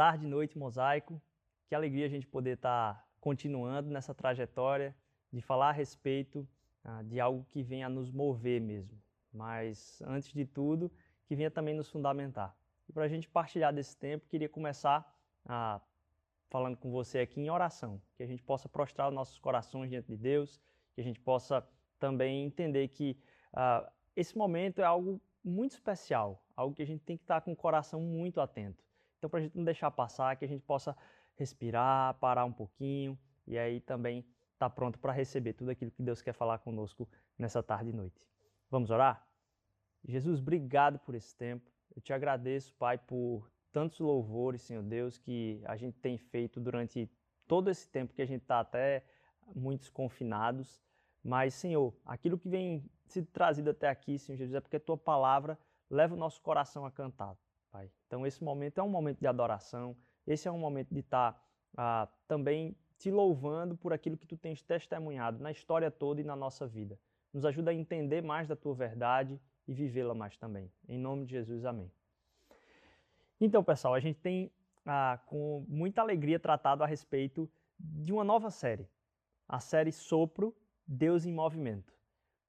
Tarde, noite, mosaico. Que alegria a gente poder estar tá continuando nessa trajetória de falar a respeito ah, de algo que venha nos mover mesmo. Mas, antes de tudo, que venha também nos fundamentar. E para a gente partilhar desse tempo, queria começar ah, falando com você aqui em oração, que a gente possa prostrar os nossos corações diante de Deus, que a gente possa também entender que ah, esse momento é algo muito especial, algo que a gente tem que estar com o coração muito atento. Então, para a gente não deixar passar, que a gente possa respirar, parar um pouquinho e aí também estar tá pronto para receber tudo aquilo que Deus quer falar conosco nessa tarde e noite. Vamos orar? Jesus, obrigado por esse tempo. Eu te agradeço, Pai, por tantos louvores, Senhor Deus, que a gente tem feito durante todo esse tempo que a gente está até muitos confinados. Mas, Senhor, aquilo que vem sido trazido até aqui, Senhor Jesus, é porque a tua palavra leva o nosso coração a cantar. Pai. Então, esse momento é um momento de adoração, esse é um momento de estar tá, ah, também te louvando por aquilo que tu tens testemunhado na história toda e na nossa vida. Nos ajuda a entender mais da tua verdade e vivê-la mais também. Em nome de Jesus, amém. Então, pessoal, a gente tem ah, com muita alegria tratado a respeito de uma nova série, a série Sopro, Deus em Movimento.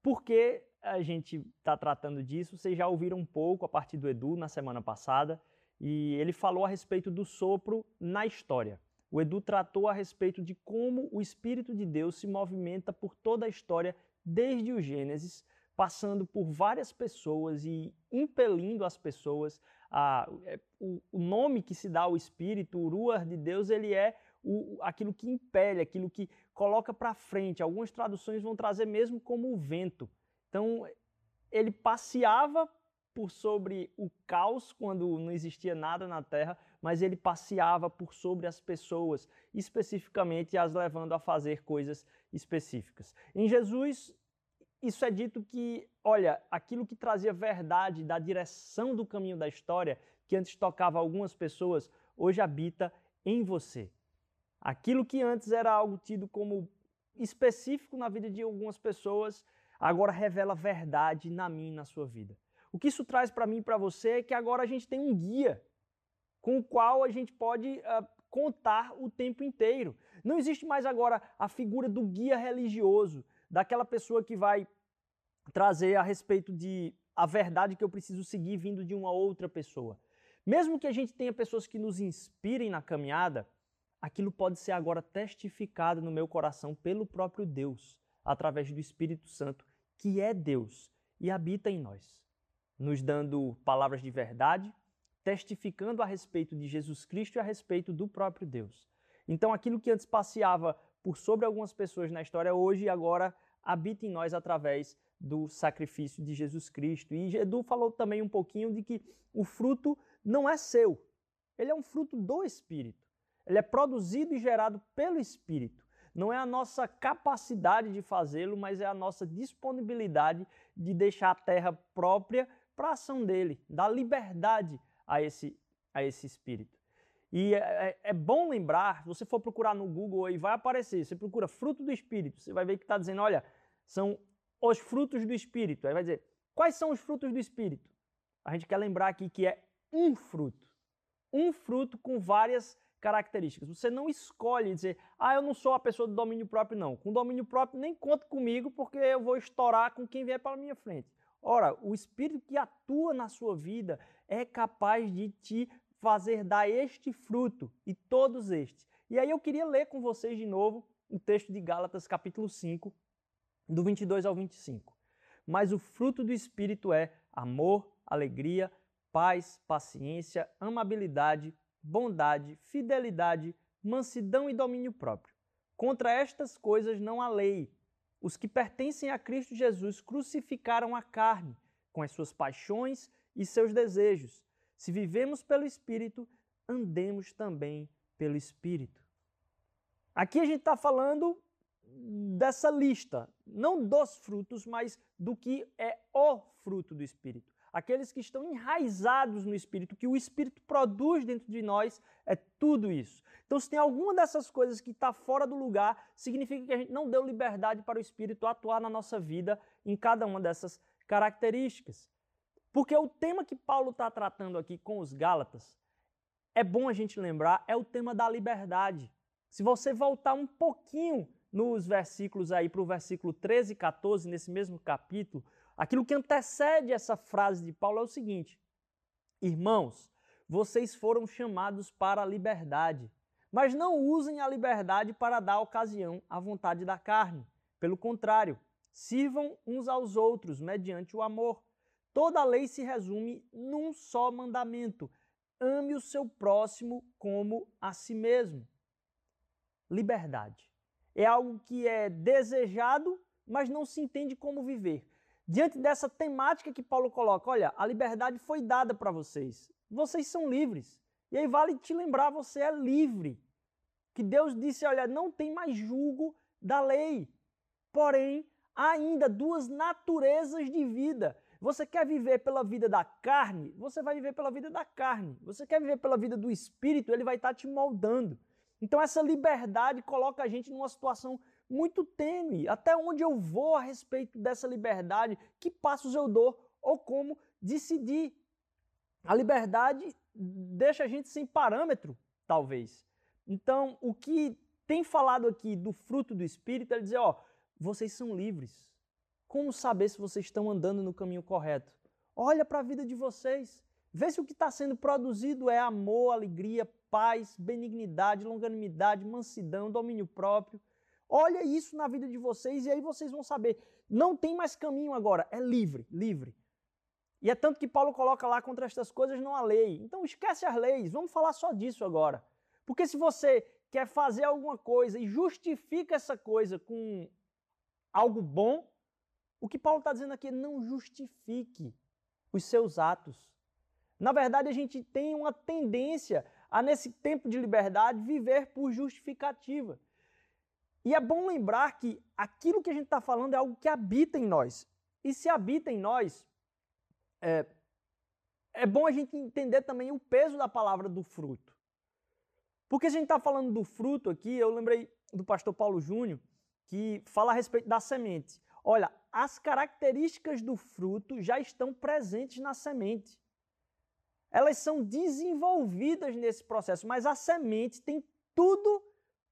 Por que a gente está tratando disso. Vocês já ouviram um pouco a partir do Edu na semana passada e ele falou a respeito do sopro na história. O Edu tratou a respeito de como o Espírito de Deus se movimenta por toda a história, desde o Gênesis, passando por várias pessoas e impelindo as pessoas. A, é, o, o nome que se dá ao Espírito, o Ruar de Deus, ele é o, aquilo que impele, aquilo que coloca para frente. Algumas traduções vão trazer mesmo como o vento. Então, ele passeava por sobre o caos quando não existia nada na terra, mas ele passeava por sobre as pessoas, especificamente as levando a fazer coisas específicas. Em Jesus, isso é dito que, olha, aquilo que trazia verdade da direção do caminho da história, que antes tocava algumas pessoas, hoje habita em você. Aquilo que antes era algo tido como específico na vida de algumas pessoas, agora revela verdade na minha e na sua vida. O que isso traz para mim e para você é que agora a gente tem um guia com o qual a gente pode uh, contar o tempo inteiro. Não existe mais agora a figura do guia religioso, daquela pessoa que vai trazer a respeito de a verdade que eu preciso seguir vindo de uma outra pessoa. Mesmo que a gente tenha pessoas que nos inspirem na caminhada, aquilo pode ser agora testificado no meu coração pelo próprio Deus, através do Espírito Santo, que é Deus e habita em nós, nos dando palavras de verdade, testificando a respeito de Jesus Cristo e a respeito do próprio Deus. Então, aquilo que antes passeava por sobre algumas pessoas na história, hoje e agora habita em nós através do sacrifício de Jesus Cristo. E Edu falou também um pouquinho de que o fruto não é seu, ele é um fruto do Espírito. Ele é produzido e gerado pelo Espírito. Não é a nossa capacidade de fazê-lo, mas é a nossa disponibilidade de deixar a terra própria para a ação dele, dar liberdade a esse, a esse espírito. E é, é, é, bom lembrar, se você for procurar no Google aí, vai aparecer, você procura fruto do espírito, você vai ver que está dizendo, olha, são os frutos do espírito. Aí vai dizer, quais são os frutos do espírito? A gente quer lembrar aqui que é um fruto. Um fruto com várias características. Você não escolhe dizer, ah, eu não sou a pessoa do domínio próprio, não. Com domínio próprio, nem conta comigo, porque eu vou estourar com quem vier para a minha frente. Ora, o Espírito que atua na sua vida é capaz de te fazer dar este fruto e todos estes. E aí eu queria ler com vocês de novo o texto de Gálatas, capítulo 5, do 22 ao 25. Mas o fruto do Espírito é amor, alegria, paz, paciência, amabilidade, bondade, fidelidade, mansidão e domínio próprio. Contra estas coisas não há lei. Os que pertencem a Cristo Jesus crucificaram a carne, com as suas paixões e seus desejos. Se vivemos pelo Espírito, andemos também pelo Espírito. Aqui a gente está falando dessa lista, não dos frutos, mas do que é o fruto do Espírito aqueles que estão enraizados no Espírito, que o Espírito produz dentro de nós, é tudo isso. Então, se tem alguma dessas coisas que está fora do lugar, significa que a gente não deu liberdade para o Espírito atuar na nossa vida em cada uma dessas características. Porque o tema que Paulo está tratando aqui com os Gálatas é bom a gente lembrar é o tema da liberdade. Se você voltar um pouquinho nos versículos aí para o versículo 13 e 14, nesse mesmo capítulo, aquilo que antecede essa frase de Paulo é o seguinte: Irmãos, vocês foram chamados para a liberdade, mas não usem a liberdade para dar ocasião à vontade da carne. Pelo contrário, sirvam uns aos outros mediante o amor. Toda a lei se resume num só mandamento: ame o seu próximo como a si mesmo. Liberdade é algo que é desejado, mas não se entende como viver. Diante dessa temática que Paulo coloca, olha, a liberdade foi dada para vocês. Vocês são livres. E aí vale te lembrar, você é livre. Que Deus disse, olha, não tem mais julgo da lei. Porém, há ainda duas naturezas de vida. Você quer viver pela vida da carne? Você vai viver pela vida da carne. Você quer viver pela vida do espírito? Ele vai estar te moldando. Então essa liberdade coloca a gente numa situação muito tênue. Até onde eu vou a respeito dessa liberdade? Que passos eu dou ou como decidir? A liberdade deixa a gente sem parâmetro, talvez. Então, o que tem falado aqui do fruto do espírito é dizer, ó, vocês são livres. Como saber se vocês estão andando no caminho correto? Olha para a vida de vocês. Vê se o que está sendo produzido é amor, alegria, paz, benignidade, longanimidade, mansidão, domínio próprio. Olha isso na vida de vocês e aí vocês vão saber. Não tem mais caminho agora, é livre, livre. E é tanto que Paulo coloca lá contra estas coisas não há lei. Então esquece as leis, vamos falar só disso agora. Porque se você quer fazer alguma coisa e justifica essa coisa com algo bom, o que Paulo está dizendo aqui é não justifique os seus atos. Na verdade, a gente tem uma tendência a, nesse tempo de liberdade, viver por justificativa. E é bom lembrar que aquilo que a gente está falando é algo que habita em nós. E se habita em nós, é, é bom a gente entender também o peso da palavra do fruto. Porque a gente está falando do fruto aqui, eu lembrei do pastor Paulo Júnior, que fala a respeito da semente. Olha, as características do fruto já estão presentes na semente elas são desenvolvidas nesse processo, mas a semente tem tudo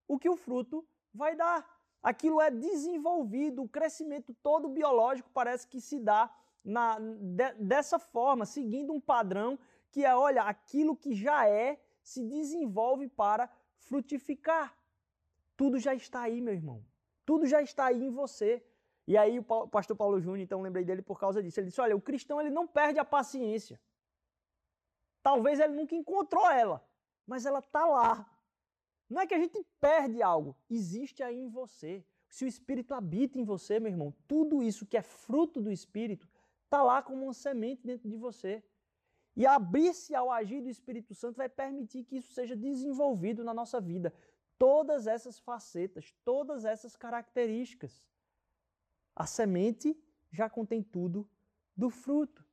o que o fruto vai dar. Aquilo é desenvolvido, o crescimento todo biológico parece que se dá na, de, dessa forma, seguindo um padrão que é, olha, aquilo que já é se desenvolve para frutificar. Tudo já está aí, meu irmão. Tudo já está aí em você. E aí o pastor Paulo Júnior, então lembrei dele por causa disso. Ele disse: "Olha, o cristão ele não perde a paciência. Talvez ele nunca encontrou ela, mas ela está lá. Não é que a gente perde algo, existe aí em você. Se o Espírito habita em você, meu irmão, tudo isso que é fruto do Espírito está lá como uma semente dentro de você. E abrir-se ao agir do Espírito Santo vai permitir que isso seja desenvolvido na nossa vida. Todas essas facetas, todas essas características. A semente já contém tudo do fruto.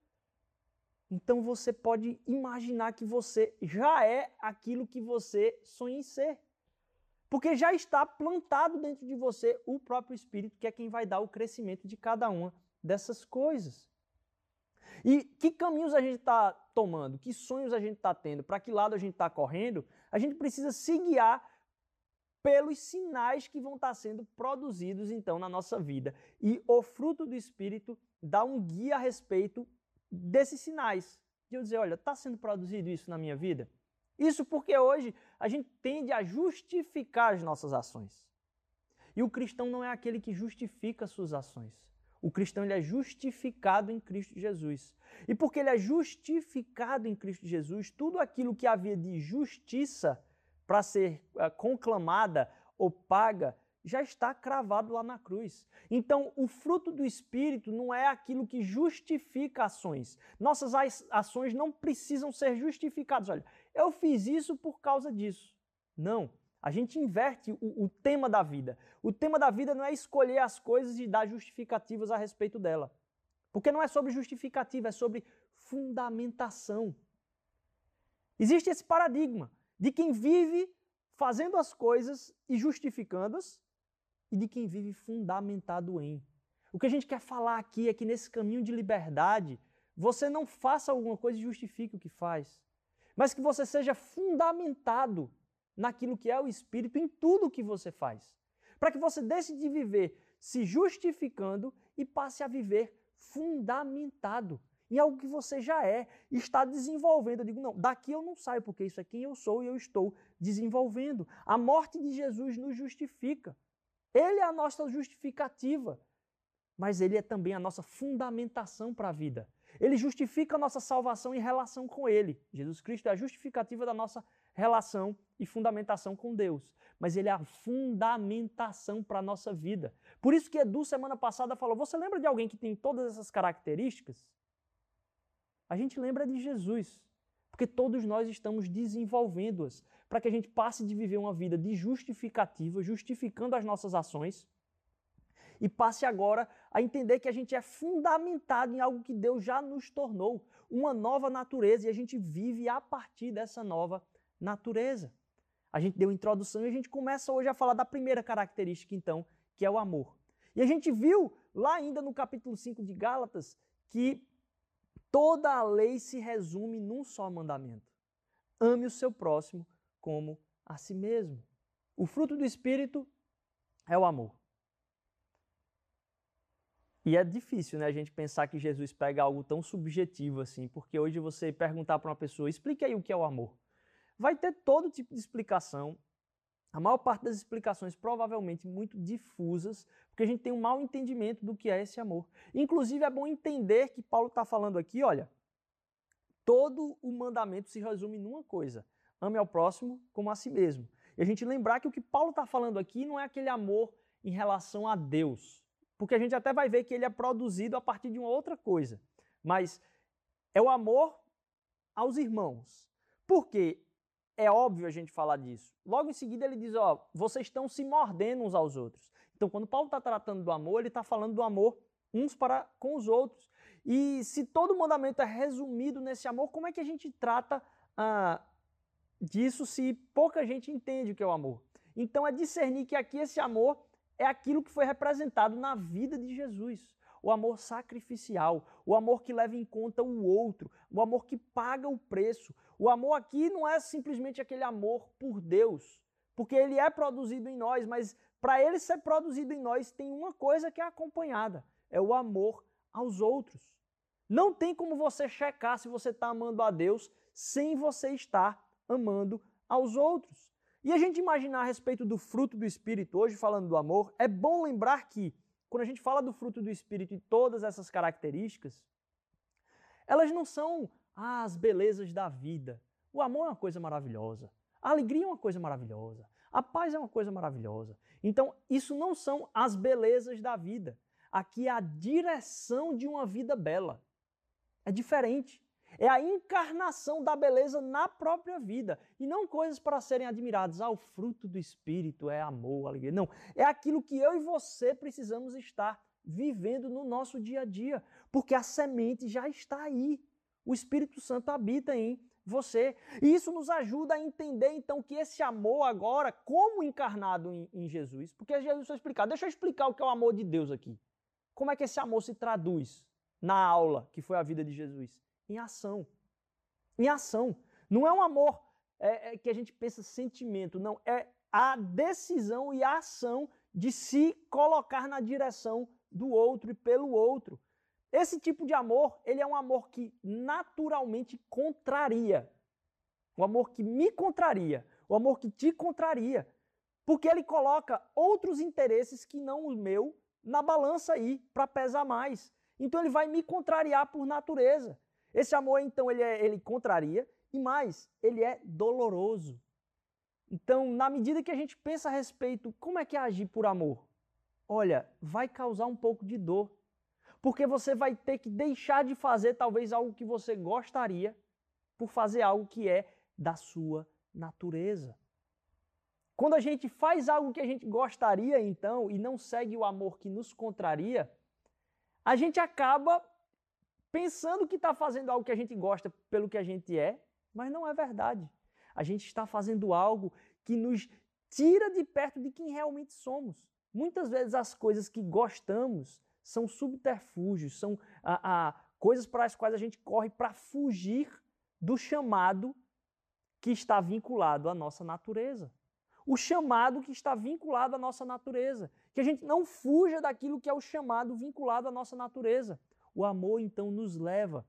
Então você pode imaginar que você já é aquilo que você sonha em ser. Porque já está plantado dentro de você o próprio Espírito, que é quem vai dar o crescimento de cada uma dessas coisas. E que caminhos a gente está tomando? Que sonhos a gente está tendo? Para que lado a gente está correndo? A gente precisa se guiar pelos sinais que vão estar tá sendo produzidos então na nossa vida. E o fruto do Espírito dá um guia a respeito desses sinais. De eu dizer, olha, está sendo produzido isso na minha vida? Isso porque hoje a gente tende a justificar as nossas ações. E o cristão não é aquele que justifica suas ações. O cristão ele é justificado em Cristo Jesus. E porque ele é justificado em Cristo Jesus, tudo aquilo que havia de justiça para ser uh, conclamada ou paga já está cravado lá na cruz. Então, o fruto do Espírito não é aquilo que justifica ações. Nossas ações não precisam ser justificadas. Olha, eu fiz isso por causa disso. Não. A gente inverte o, o tema da vida. O tema da vida não é escolher as coisas e dar justificativas a respeito dela. Porque não é sobre justificativa, é sobre fundamentação. Existe esse paradigma de quem vive fazendo as coisas e justificando-as e de quem vive fundamentado em. O que a gente quer falar aqui é que nesse caminho de liberdade, você não faça alguma coisa e justifique o que faz. Mas que você seja fundamentado naquilo que é o Espírito em tudo o que você faz. Para que você deixe de viver se justificando e passe a viver fundamentado em algo que você já é está desenvolvendo. Eu digo, não, daqui eu não saio, porque isso é quem eu sou e eu estou desenvolvendo. A morte de Jesus nos justifica. Ele é a nossa justificativa, mas ele é também a nossa fundamentação para a vida. Ele justifica a nossa salvação em relação com ele. Jesus Cristo é a justificativa da nossa relação e fundamentação com Deus. Mas ele é a fundamentação para a nossa vida. Por isso que Edu, semana passada, falou: Você lembra de alguém que tem todas essas características? A gente lembra de Jesus, porque todos nós estamos desenvolvendo-as para que a gente passe de viver uma vida de justificativa, justificando as nossas ações, e passe agora a entender que a gente é fundamentado em algo que Deus já nos tornou, uma nova natureza, e a gente vive a partir dessa nova natureza. A gente deu introdução e a gente começa hoje a falar da primeira característica, então, que é o amor. E a gente viu lá ainda no capítulo 5 de Gálatas que toda a lei se resume num só mandamento: ame o seu próximo como a si mesmo. O fruto do Espírito é o amor. E é difícil, né, a gente pensar que Jesus pega algo tão subjetivo assim, porque hoje você perguntar para uma pessoa, explique aí o que é o amor. Vai ter todo tipo de explicação. A maior parte das explicações provavelmente muito difusas, porque a gente tem um mau entendimento do que é esse amor. Inclusive é bom entender que Paulo está falando aqui, olha, todo o mandamento se resume numa coisa: ame ao próximo como a si mesmo. E a gente lembrar que o que Paulo está falando aqui não é aquele amor em relação a Deus, porque a gente até vai ver que ele é produzido a partir de uma outra coisa, mas é o amor aos irmãos. Porque é óbvio a gente falar disso. Logo em seguida ele diz, ó, vocês estão se mordendo uns aos outros. Então, quando Paulo está tratando do amor, ele está falando do amor uns para com os outros. E se todo mandamento é resumido nesse amor, como é que a gente trata ah, disso se pouca gente entende o que é o amor. Então é discernir que aqui esse amor é aquilo que foi representado na vida de Jesus. O amor sacrificial, o amor que leva em conta o outro, o amor que paga o preço. O amor aqui não é simplesmente aquele amor por Deus, porque ele é produzido em nós, mas para ele ser produzido em nós tem uma coisa que é acompanhada: é o amor aos outros. Não tem como você checar se você está amando a Deus sem você estar amando aos outros. E a gente imaginar a respeito do fruto do Espírito, hoje falando do amor, é bom lembrar que, quando a gente fala do fruto do Espírito e todas essas características, elas não são ah, as belezas da vida. O amor é uma coisa maravilhosa. A alegria é uma coisa maravilhosa. A paz é uma coisa maravilhosa. Então, isso não são as belezas da vida. Aqui é a direção de uma vida bela. É diferente. É a encarnação da beleza na própria vida. E não coisas para serem admiradas. Ah, o fruto do Espírito é amor, alegria. Não. É aquilo que eu e você precisamos estar vivendo no nosso dia a dia. Porque a semente já está aí. O Espírito Santo habita em você. E isso nos ajuda a entender então que esse amor agora, como encarnado em, em Jesus, porque Jesus foi explicar. Deixa eu explicar o que é o amor de Deus aqui. Como é que esse amor se traduz na aula que foi a vida de Jesus? Em ação. Em ação. Não é um amor é, é, que a gente pensa sentimento, não. É a decisão e a ação de se colocar na direção do outro e pelo outro. Esse tipo de amor, ele é um amor que naturalmente contraria. O amor que me contraria, o amor que te contraria. Porque ele coloca outros interesses que não o meu na balança aí para pesar mais. Então ele vai me contrariar por natureza. Esse amor, então, ele, é, ele contraria e mais, ele é doloroso. Então, na medida que a gente pensa a respeito, como é que é agir por amor? Olha, vai causar um pouco de dor. Porque você vai ter que deixar de fazer talvez algo que você gostaria por fazer algo que é da sua natureza. Quando a gente faz algo que a gente gostaria, então, e não segue o amor que nos contraria, a gente acaba pensando que está fazendo algo que a gente gosta pelo que a gente é, mas não é verdade. A gente está fazendo algo que nos tira de perto de quem realmente somos. Muitas vezes as coisas que gostamos são subterfúgios, são a, a, coisas para as quais a gente corre para fugir do chamado que está vinculado à nossa natureza. O chamado que está vinculado à nossa natureza. Que a gente não fuja daquilo que é o chamado vinculado à nossa natureza. O amor, então, nos leva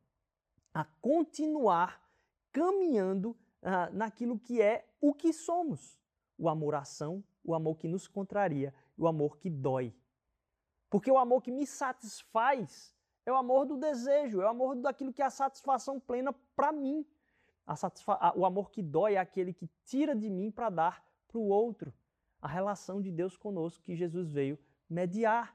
a continuar caminhando ah, naquilo que é o que somos. O amor-ação, o amor que nos contraria, o amor que dói. Porque o amor que me satisfaz é o amor do desejo, é o amor daquilo que é a satisfação plena para mim. O amor que dói é aquele que tira de mim para dar para o outro. A relação de Deus conosco que Jesus veio mediar.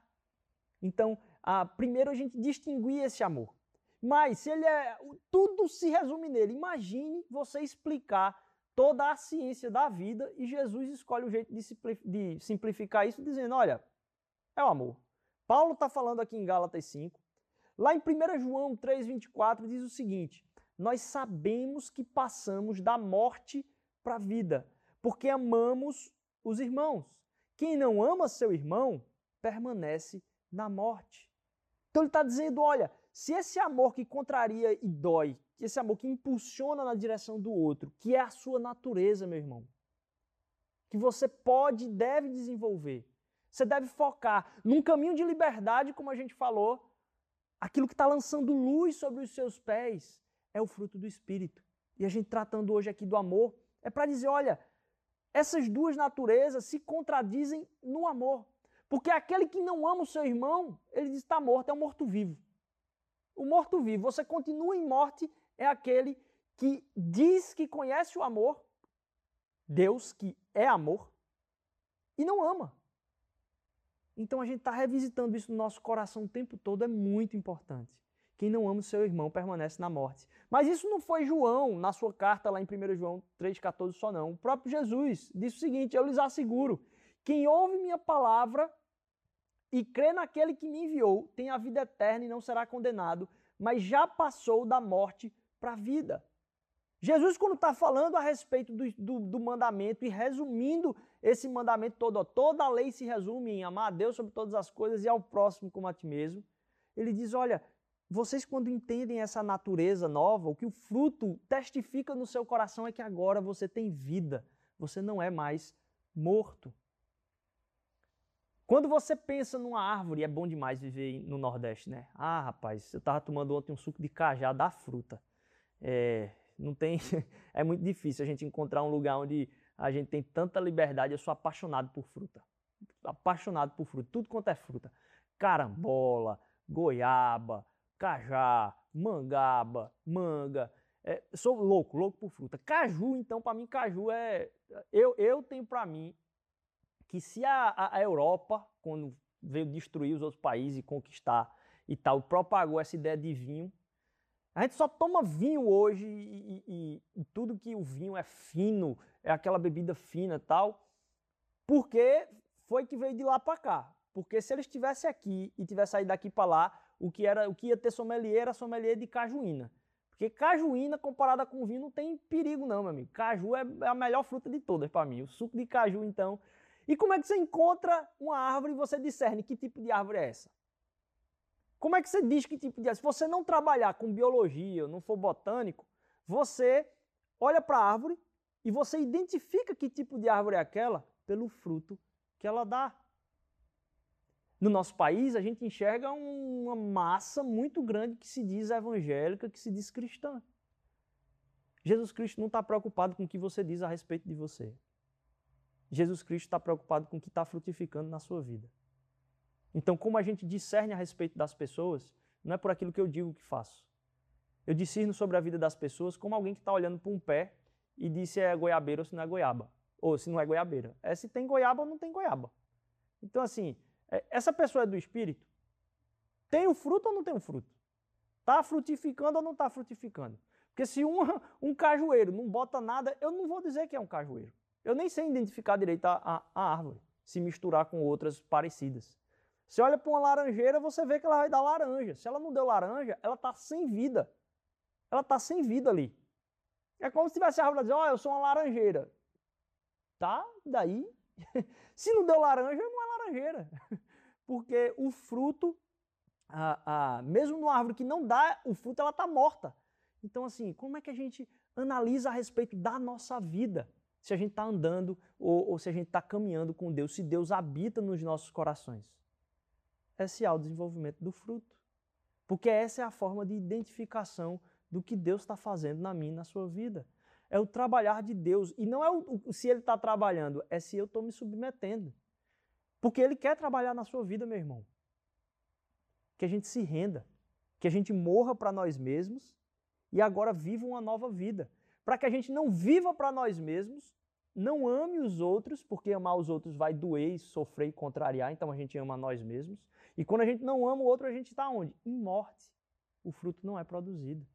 Então, a, primeiro a gente distinguir esse amor. Mas se ele é. Tudo se resume nele. Imagine você explicar toda a ciência da vida e Jesus escolhe o jeito de simplificar isso, dizendo: olha, é o amor. Paulo está falando aqui em Gálatas 5. Lá em 1 João 3,24 diz o seguinte: Nós sabemos que passamos da morte para a vida, porque amamos os irmãos. Quem não ama seu irmão permanece na morte. Então ele está dizendo: olha, se esse amor que contraria e dói, esse amor que impulsiona na direção do outro, que é a sua natureza, meu irmão, que você pode e deve desenvolver, você deve focar num caminho de liberdade, como a gente falou. Aquilo que está lançando luz sobre os seus pés é o fruto do Espírito. E a gente tratando hoje aqui do amor, é para dizer: olha, essas duas naturezas se contradizem no amor. Porque aquele que não ama o seu irmão, ele diz está morto, é um morto-vivo. O morto-vivo, você continua em morte, é aquele que diz que conhece o amor, Deus que é amor, e não ama. Então a gente está revisitando isso no nosso coração o tempo todo, é muito importante. Quem não ama o seu irmão permanece na morte. Mas isso não foi João, na sua carta lá em 1 João 3,14 só não. O próprio Jesus disse o seguinte: Eu lhes asseguro, quem ouve minha palavra e crê naquele que me enviou, tem a vida eterna e não será condenado, mas já passou da morte para a vida. Jesus, quando está falando a respeito do, do, do, mandamento e resumindo esse mandamento todo, ó, toda a lei se resume em amar a Deus sobre todas as coisas e ao próximo como a ti mesmo. Ele diz: olha, vocês quando entendem essa natureza nova, o que o fruto testifica no seu coração é que agora você tem vida, você não é mais morto. Quando você pensa numa árvore, é bom demais viver no Nordeste, né? Ah, rapaz, eu estava tomando ontem um suco de cajá da fruta. É, não tem, é muito difícil a gente encontrar um lugar onde a gente tem tanta liberdade. Eu sou apaixonado por fruta. Apaixonado por fruta. Tudo quanto é fruta. Carambola, goiaba, cajá, mangaba, manga. É, sou louco, louco por fruta. Caju, então, para mim, caju é. Eu, eu tenho para mim que se a, a Europa, quando veio destruir os outros países e conquistar e tal, propagou essa ideia de vinho, a gente só toma vinho hoje e, e, e, tudo que o vinho é fino, é aquela bebida fina e tal, porque foi que veio de lá para cá. Porque se eles estivessem aqui e tivessem saído daqui para lá, o que, era, o que ia ter sommelier era sommelier de cajuína. Porque cajuína, comparada com vinho, não tem perigo não, meu amigo. Caju é, é a melhor fruta de todas para mim. O suco de caju, então... E como é que você encontra uma árvore e você discerne que tipo de árvore é essa? Como é que você diz que tipo de árvore? Se você não trabalhar com biologia, não for botânico, você olha para a árvore e você identifica que tipo de árvore é aquela pelo fruto que ela dá. No nosso país, a gente enxerga uma massa muito grande que se diz evangélica, que se diz cristã. Jesus Cristo não está preocupado com o que você diz a respeito de você. Jesus Cristo está preocupado com o que está frutificando na sua vida. Então, como a gente discerne a respeito das pessoas, não é por aquilo que eu digo que faço. Eu discerno sobre a vida das pessoas como alguém que está olhando para um pé e diz se é goiabeira ou se não é goiaba. Ou se não é goiabeira. É se tem goiaba ou não tem goiaba. Então, assim, é, essa pessoa é do Espírito? Tem o fruto ou não tem o fruto? Está frutificando ou não está frutificando? Porque se um, um cajueiro não bota nada, eu não vou dizer que é um cajueiro. Eu nem sei identificar direito a, a, a árvore, se misturar com outras parecidas. Você olha para uma laranjeira, você vê que ela vai dar laranja. Se ela não deu laranja, ela está sem vida. Ela está sem vida ali. É como se tivesse a árvore dizendo, ó, oh, eu sou uma laranjeira. Tá, daí. se não deu laranja, não é laranjeira. Porque o fruto, a, a, mesmo numa árvore que não dá o fruto, ela está morta. Então, assim, como é que a gente Analisa a respeito da nossa vida. Se a gente está andando ou, ou se a gente está caminhando com Deus, se Deus habita nos nossos corações. Esse é o desenvolvimento do fruto. Porque essa é a forma de identificação do que Deus está fazendo na minha e na sua vida. É o trabalhar de Deus. E não é o, se Ele está trabalhando, é se eu estou me submetendo. Porque Ele quer trabalhar na sua vida, meu irmão. Que a gente se renda, que a gente morra para nós mesmos e agora viva uma nova vida. Para que a gente não viva para nós mesmos, não ame os outros, porque amar os outros vai doer, sofrer e contrariar, então a gente ama nós mesmos. E quando a gente não ama o outro, a gente está onde? Em morte. O fruto não é produzido.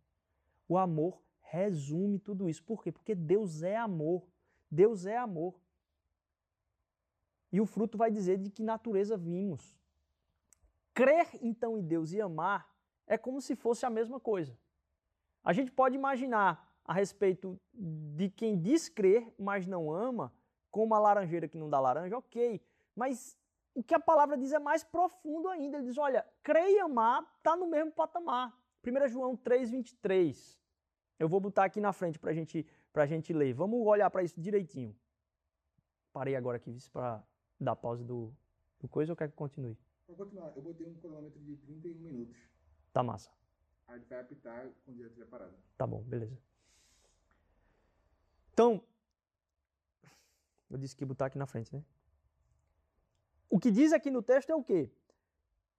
O amor resume tudo isso. Por quê? Porque Deus é amor. Deus é amor. E o fruto vai dizer de que natureza vimos. Crer então em Deus e amar é como se fosse a mesma coisa. A gente pode imaginar a respeito de quem diz crer, mas não ama, como a laranjeira que não dá laranja, ok. Mas o que a palavra diz é mais profundo ainda. Ele diz: olha, crer e amar está no mesmo patamar. 1 João 3,23. Eu vou botar aqui na frente para gente, a gente ler. Vamos olhar para isso direitinho. Parei agora aqui para dar pausa do, do coisa ou quer que continue? Vou continuar. Eu botei um cronômetro de 31 minutos. Tá massa. A gente vai apitar quando já estiver parado. Tá bom, beleza. Então, eu disse que botar aqui na frente, né? O que diz aqui no texto é o quê?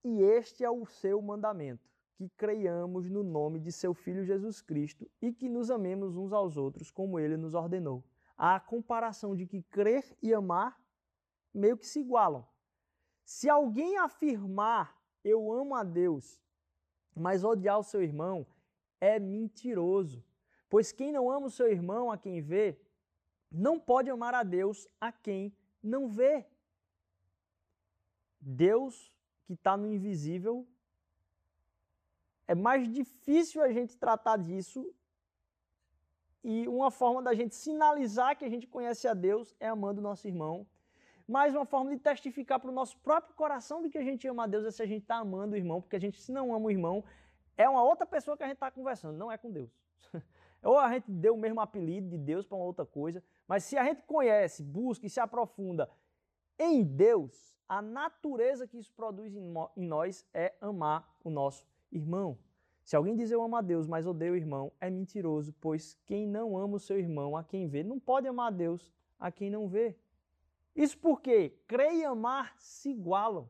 E este é o seu mandamento, que creiamos no nome de seu Filho Jesus Cristo e que nos amemos uns aos outros como ele nos ordenou. A comparação de que crer e amar meio que se igualam. Se alguém afirmar eu amo a Deus, mas odiar o seu irmão, é mentiroso. Pois quem não ama o seu irmão a quem vê, não pode amar a Deus a quem não vê. Deus que está no invisível, é mais difícil a gente tratar disso. E uma forma da gente sinalizar que a gente conhece a Deus é amando o nosso irmão mas uma forma de testificar para o nosso próprio coração de que a gente ama a Deus é se a gente está amando o irmão, porque a gente, se não ama o irmão, é uma outra pessoa que a gente está conversando, não é com Deus. Ou a gente deu o mesmo apelido de Deus para uma outra coisa, mas se a gente conhece, busca e se aprofunda em Deus, a natureza que isso produz em nós é amar o nosso irmão. Se alguém diz eu amo a Deus, mas odeio o irmão, é mentiroso, pois quem não ama o seu irmão, a quem vê, não pode amar a Deus a quem não vê. Isso porque crer e amar se igualam.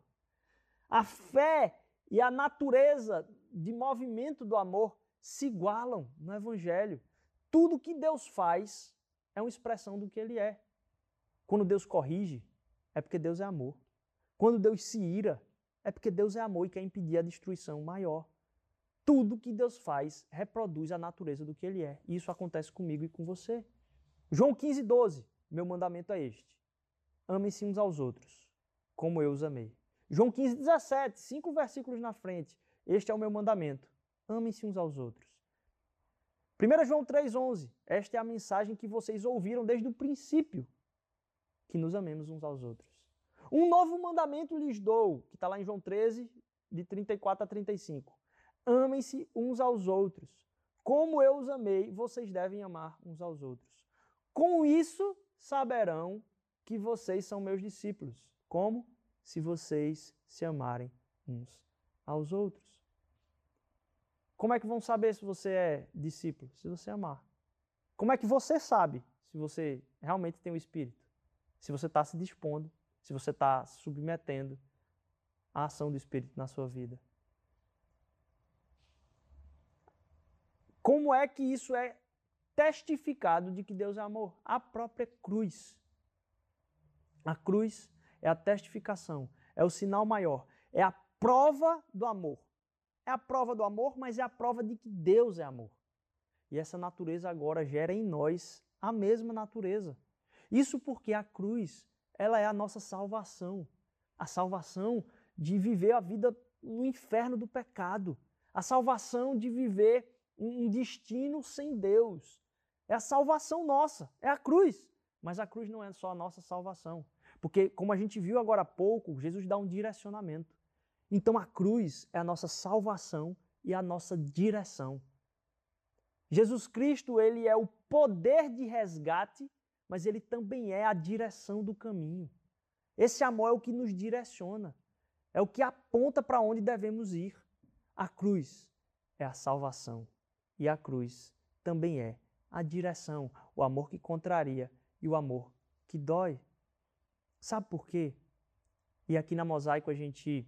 A fé e a natureza de movimento do amor se igualam no Evangelho. Tudo que Deus faz é uma expressão do que Ele é. Quando Deus corrige, é porque Deus é amor. Quando Deus se ira, é porque Deus é amor e quer impedir a destruição maior. Tudo que Deus faz reproduz a natureza do que Ele é. E isso acontece comigo e com você. João 15, 12. Meu mandamento é este amem-se uns aos outros, como eu os amei. João 15, 17, cinco versículos na frente. Este é o meu mandamento. Amem-se uns aos outros. 1 João 3,11. Esta é a mensagem que vocês ouviram desde o princípio: que nos amemos uns aos outros. Um novo mandamento lhes dou, que está lá em João 13, de 34 a 35. Amem-se uns aos outros. Como eu os amei, vocês devem amar uns aos outros. Com isso saberão que vocês são meus discípulos. Como? Se vocês se amarem uns aos outros. Como é que vão saber se você é discípulo? Se você amar. Como é que você sabe se você realmente tem o Espírito? Se você está se dispondo, se você está submetendo à ação do Espírito na sua vida. Como é que isso é testificado de que Deus é amor? A própria cruz. A cruz é a testificação, é o sinal maior, é a prova do amor. É a prova do amor, mas é a prova de que Deus é amor. E essa natureza agora gera em nós a mesma natureza. Isso porque a cruz, ela é a nossa salvação. A salvação de viver a vida no inferno do pecado. A salvação de viver um destino sem Deus. É a salvação nossa, é a cruz. Mas a cruz não é só a nossa salvação. Porque, como a gente viu agora há pouco, Jesus dá um direcionamento. Então a cruz é a nossa salvação e a nossa direção. Jesus Cristo, ele é o poder de resgate, mas ele também é a direção do caminho. Esse amor é o que nos direciona, é o que aponta para onde devemos ir. A cruz é a salvação e a cruz também é a direção, o amor que contraria e o amor que dói. Sabe por quê? E aqui na Mosaico a gente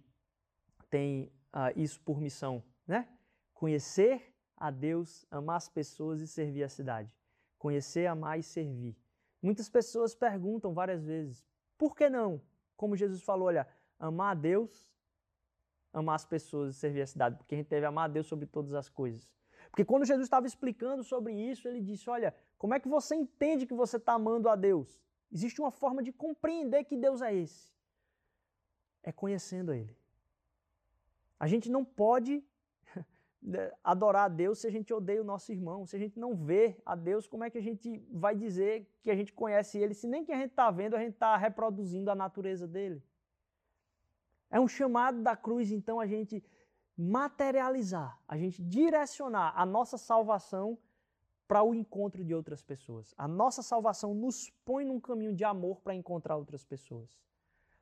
tem uh, isso por missão, né? Conhecer a Deus, amar as pessoas e servir a cidade. Conhecer, amar e servir. Muitas pessoas perguntam várias vezes, por que não? Como Jesus falou, olha, amar a Deus, amar as pessoas e servir a cidade, porque a gente deve amar a Deus sobre todas as coisas. Porque quando Jesus estava explicando sobre isso, ele disse: Olha, como é que você entende que você está amando a Deus? Existe uma forma de compreender que Deus é esse. É conhecendo Ele. A gente não pode adorar a Deus se a gente odeia o nosso irmão. Se a gente não vê a Deus, como é que a gente vai dizer que a gente conhece Ele se nem que a gente está vendo, a gente está reproduzindo a natureza dele? É um chamado da cruz, então, a gente materializar, a gente direcionar a nossa salvação para o encontro de outras pessoas. A nossa salvação nos põe num caminho de amor para encontrar outras pessoas.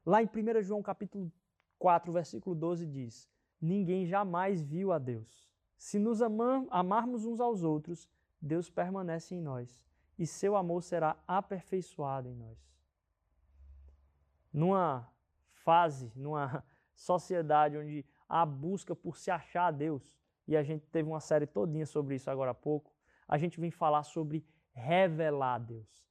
Lá em 1 João capítulo 4, versículo 12 diz: Ninguém jamais viu a Deus. Se nos amam, amarmos uns aos outros, Deus permanece em nós e seu amor será aperfeiçoado em nós. Numa fase, numa sociedade onde há busca por se achar a Deus, e a gente teve uma série todinha sobre isso agora há pouco, a gente vem falar sobre revelar a Deus.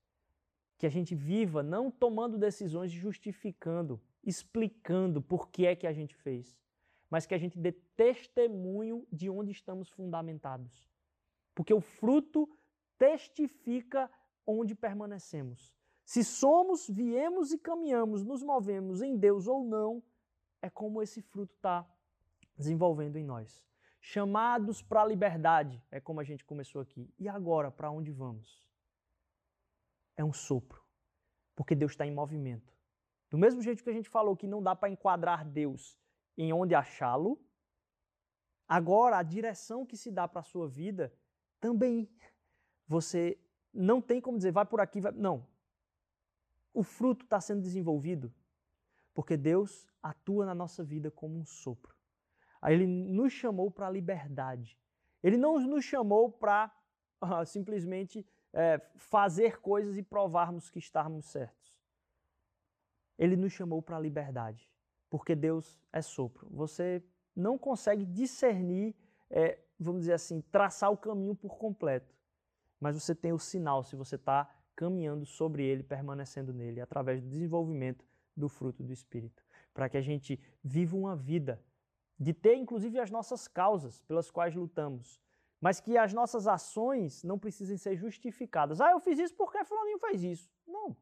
Que a gente viva não tomando decisões justificando, explicando por que é que a gente fez, mas que a gente dê testemunho de onde estamos fundamentados. Porque o fruto testifica onde permanecemos. Se somos, viemos e caminhamos, nos movemos em Deus ou não, é como esse fruto está desenvolvendo em nós. Chamados para a liberdade, é como a gente começou aqui. E agora, para onde vamos? É um sopro, porque Deus está em movimento. Do mesmo jeito que a gente falou que não dá para enquadrar Deus em onde achá-lo, agora a direção que se dá para a sua vida também. Você não tem como dizer, vai por aqui, vai. Não. O fruto está sendo desenvolvido porque Deus atua na nossa vida como um sopro. Ele nos chamou para a liberdade. Ele não nos chamou para uh, simplesmente é, fazer coisas e provarmos que estamos certos. Ele nos chamou para a liberdade, porque Deus é sopro. Você não consegue discernir, é, vamos dizer assim, traçar o caminho por completo, mas você tem o sinal se você está caminhando sobre ele, permanecendo nele, através do desenvolvimento do fruto do Espírito, para que a gente viva uma vida de ter inclusive as nossas causas pelas quais lutamos, mas que as nossas ações não precisem ser justificadas. Ah, eu fiz isso porque fulaninho fez isso. Não,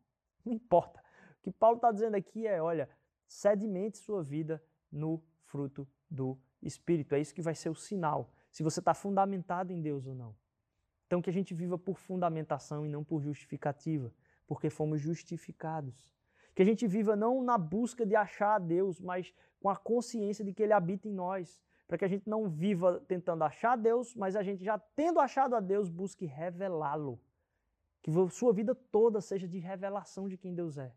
não importa. O que Paulo está dizendo aqui é, olha, sedimente sua vida no fruto do Espírito. É isso que vai ser o sinal, se você está fundamentado em Deus ou não. Então que a gente viva por fundamentação e não por justificativa, porque fomos justificados. Que a gente viva não na busca de achar a Deus, mas com a consciência de que Ele habita em nós. Para que a gente não viva tentando achar Deus, mas a gente já tendo achado a Deus, busque revelá-lo. Que sua vida toda seja de revelação de quem Deus é.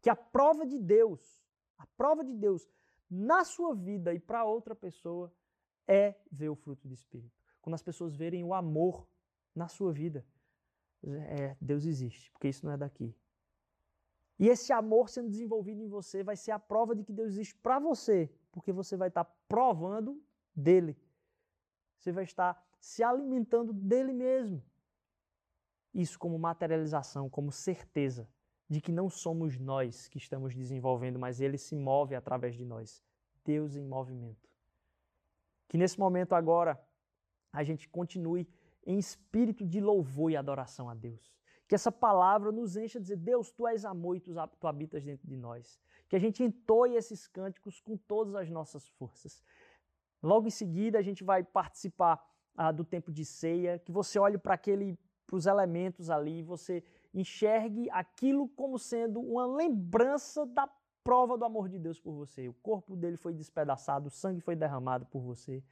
Que a prova de Deus, a prova de Deus na sua vida e para outra pessoa é ver o fruto do Espírito. Quando as pessoas verem o amor na sua vida, é, Deus existe, porque isso não é daqui. E esse amor sendo desenvolvido em você vai ser a prova de que Deus existe para você, porque você vai estar provando dele. Você vai estar se alimentando dele mesmo. Isso como materialização, como certeza de que não somos nós que estamos desenvolvendo, mas ele se move através de nós. Deus em movimento. Que nesse momento agora a gente continue em espírito de louvor e adoração a Deus. Que essa palavra nos encha a dizer: Deus, tu és amor e tu, tu habitas dentro de nós. Que a gente entoie esses cânticos com todas as nossas forças. Logo em seguida, a gente vai participar ah, do tempo de ceia. Que você olhe para aquele, para os elementos ali, você enxergue aquilo como sendo uma lembrança da prova do amor de Deus por você. O corpo dele foi despedaçado, o sangue foi derramado por você,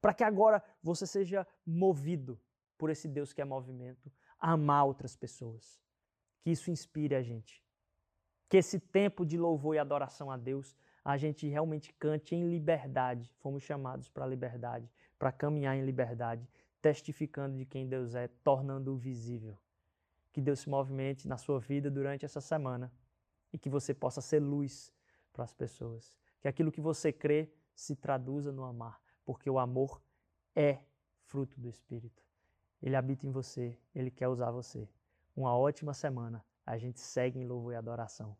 para que agora você seja movido por esse Deus que é movimento, a amar outras pessoas. Que isso inspire a gente. Que esse tempo de louvor e adoração a Deus, a gente realmente cante em liberdade. Fomos chamados para a liberdade, para caminhar em liberdade, testificando de quem Deus é, tornando-o visível. Que Deus se movimente na sua vida durante essa semana e que você possa ser luz para as pessoas. Que aquilo que você crê se traduza no amar, porque o amor é fruto do Espírito. Ele habita em você, ele quer usar você. Uma ótima semana. A gente segue em louvor e adoração.